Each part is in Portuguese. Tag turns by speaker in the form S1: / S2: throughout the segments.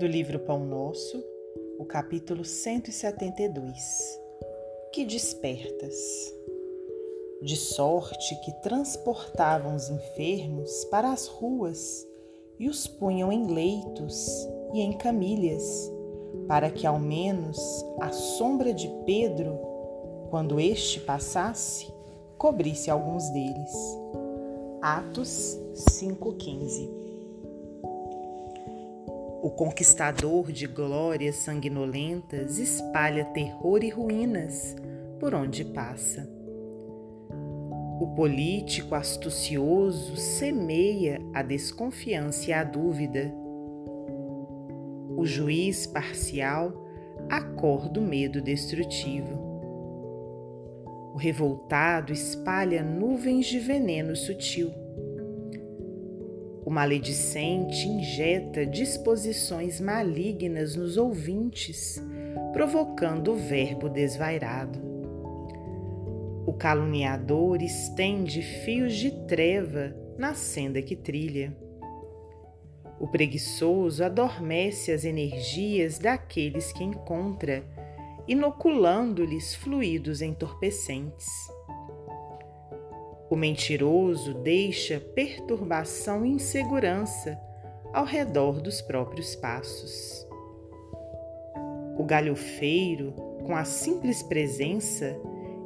S1: do livro Pão Nosso, o capítulo 172. Que despertas. De sorte que transportavam os enfermos para as ruas e os punham em leitos e em camilhas, para que ao menos a sombra de Pedro, quando este passasse, cobrisse alguns deles. Atos 5,15 o conquistador de glórias sanguinolentas espalha terror e ruínas por onde passa. O político astucioso semeia a desconfiança e a dúvida. O juiz parcial acorda o medo destrutivo. O revoltado espalha nuvens de veneno sutil o maledicente injeta disposições malignas nos ouvintes, provocando o verbo desvairado. O caluniador estende fios de treva na senda que trilha. O preguiçoso adormece as energias daqueles que encontra, inoculando-lhes fluidos entorpecentes. O mentiroso deixa perturbação e insegurança ao redor dos próprios passos. O galhofeiro, com a simples presença,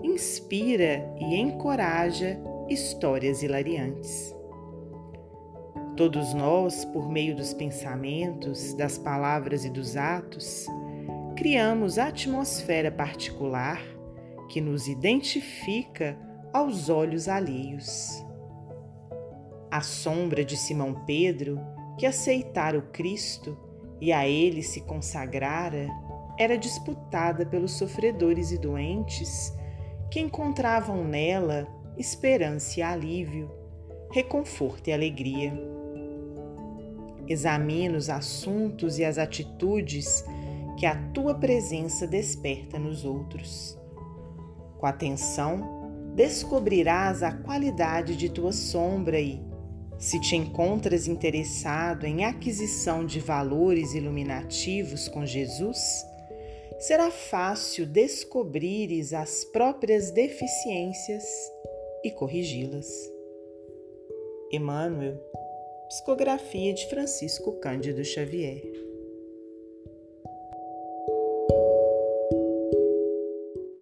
S1: inspira e encoraja histórias hilariantes. Todos nós, por meio dos pensamentos, das palavras e dos atos, criamos atmosfera particular que nos identifica aos olhos alheios. A sombra de Simão Pedro, que aceitara o Cristo e a ele se consagrara, era disputada pelos sofredores e doentes que encontravam nela esperança e alívio, reconforto e alegria. Examina os assuntos e as atitudes que a tua presença desperta nos outros. Com atenção, descobrirás a qualidade de tua sombra e, se te encontras interessado em aquisição de valores iluminativos com Jesus, será fácil descobrires as próprias deficiências e corrigi-las. Emmanuel, Psicografia de Francisco Cândido Xavier